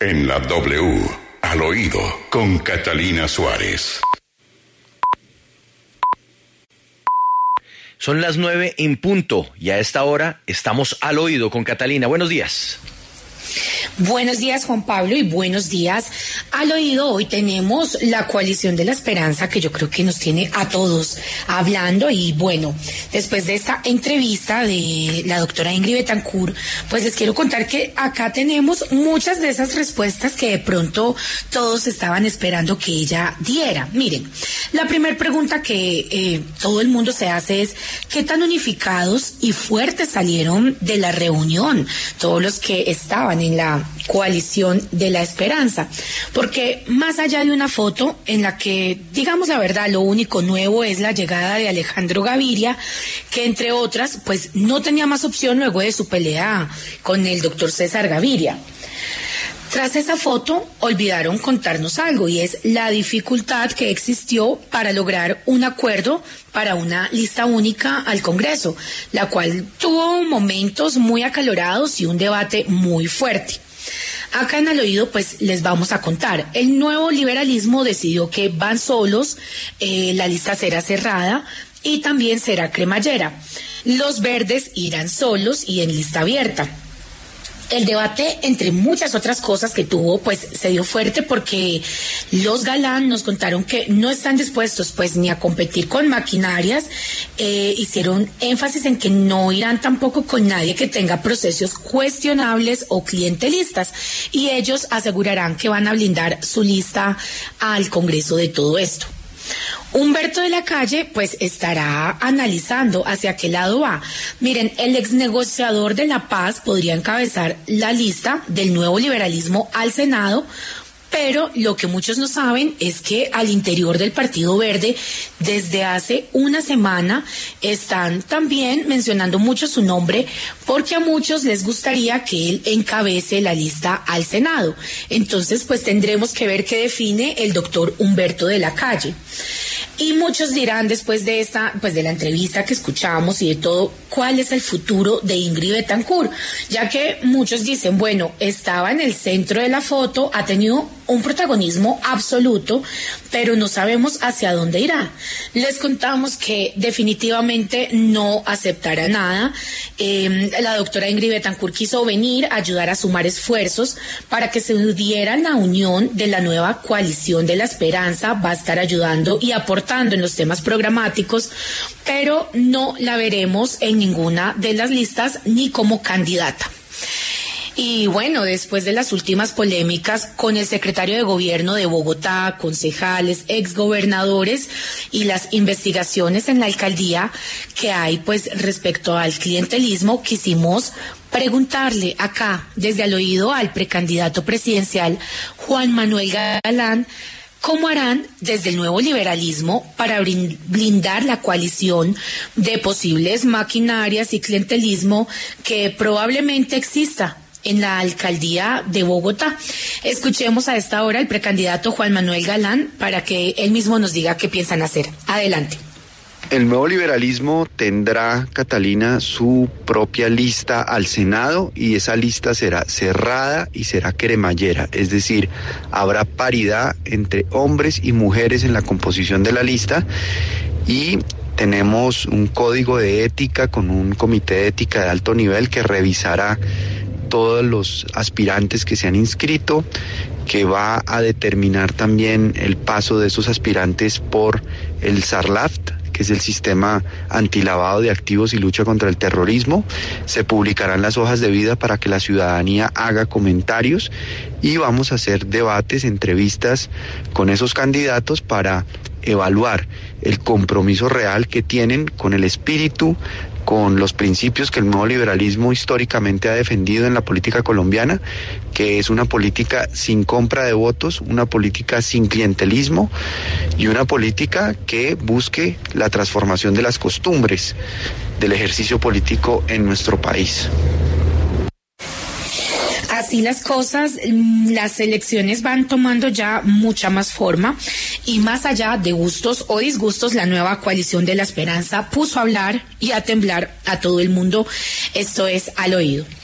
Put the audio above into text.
En la W, al oído, con Catalina Suárez. Son las nueve en punto y a esta hora estamos al oído con Catalina. Buenos días. Buenos días Juan Pablo y buenos días al oído. Hoy tenemos la coalición de la esperanza que yo creo que nos tiene a todos hablando y bueno, después de esta entrevista de la doctora Ingrid Betancourt, pues les quiero contar que acá tenemos muchas de esas respuestas que de pronto todos estaban esperando que ella diera. Miren, la primera pregunta que eh, todo el mundo se hace es ¿qué tan unificados y fuertes salieron de la reunión todos los que estaban en la coalición de la esperanza. Porque más allá de una foto en la que, digamos la verdad, lo único nuevo es la llegada de Alejandro Gaviria, que entre otras, pues no tenía más opción luego de su pelea con el doctor César Gaviria. Tras esa foto, olvidaron contarnos algo y es la dificultad que existió para lograr un acuerdo para una lista única al Congreso, la cual tuvo momentos muy acalorados y un debate muy fuerte. Acá en el oído, pues les vamos a contar. El nuevo liberalismo decidió que van solos, eh, la lista será cerrada y también será cremallera. Los verdes irán solos y en lista abierta. El debate, entre muchas otras cosas que tuvo, pues se dio fuerte porque los galán nos contaron que no están dispuestos pues ni a competir con maquinarias, eh, hicieron énfasis en que no irán tampoco con nadie que tenga procesos cuestionables o clientelistas y ellos asegurarán que van a blindar su lista al Congreso de todo esto. Humberto de la Calle, pues estará analizando hacia qué lado va. Miren, el ex negociador de la paz podría encabezar la lista del nuevo liberalismo al Senado pero lo que muchos no saben es que al interior del Partido Verde, desde hace una semana, están también mencionando mucho su nombre porque a muchos les gustaría que él encabece la lista al Senado. Entonces, pues tendremos que ver qué define el doctor Humberto de la Calle. Y muchos dirán después de esta, pues de la entrevista que escuchamos y de todo, cuál es el futuro de Ingrid Betancourt, ya que muchos dicen, bueno, estaba en el centro de la foto, ha tenido un protagonismo absoluto, pero no sabemos hacia dónde irá. Les contamos que definitivamente no aceptará nada. Em, la doctora Ingrid Betancourt quiso venir a ayudar a sumar esfuerzos para que se diera la unión de la nueva coalición de la esperanza, va a estar ayudando y aportando en los temas programáticos, pero no la veremos en ninguna de las listas ni como candidata. Y bueno, después de las últimas polémicas con el secretario de gobierno de Bogotá, concejales, exgobernadores y las investigaciones en la alcaldía que hay pues respecto al clientelismo, quisimos preguntarle acá desde al oído al precandidato presidencial Juan Manuel Galán ¿Cómo harán desde el nuevo liberalismo para blindar la coalición de posibles maquinarias y clientelismo que probablemente exista en la alcaldía de Bogotá. Escuchemos a esta hora al precandidato Juan Manuel Galán para que él mismo nos diga qué piensan hacer. Adelante. El nuevo liberalismo tendrá, Catalina, su propia lista al Senado y esa lista será cerrada y será cremallera, es decir, habrá paridad entre hombres y mujeres en la composición de la lista y tenemos un código de ética con un comité de ética de alto nivel que revisará todos los aspirantes que se han inscrito, que va a determinar también el paso de esos aspirantes por el SARLAFT, que es el sistema antilavado de activos y lucha contra el terrorismo. Se publicarán las hojas de vida para que la ciudadanía haga comentarios y vamos a hacer debates, entrevistas con esos candidatos para evaluar el compromiso real que tienen con el espíritu, con los principios que el nuevo liberalismo históricamente ha defendido en la política colombiana, que es una política sin compra de votos, una política sin clientelismo y una política que busque la transformación de las costumbres del ejercicio político en nuestro país así las cosas, mm, las elecciones van tomando ya mucha más forma y más allá de gustos o disgustos, la nueva coalición de la esperanza puso a hablar y a temblar a todo el mundo. Esto es al oído.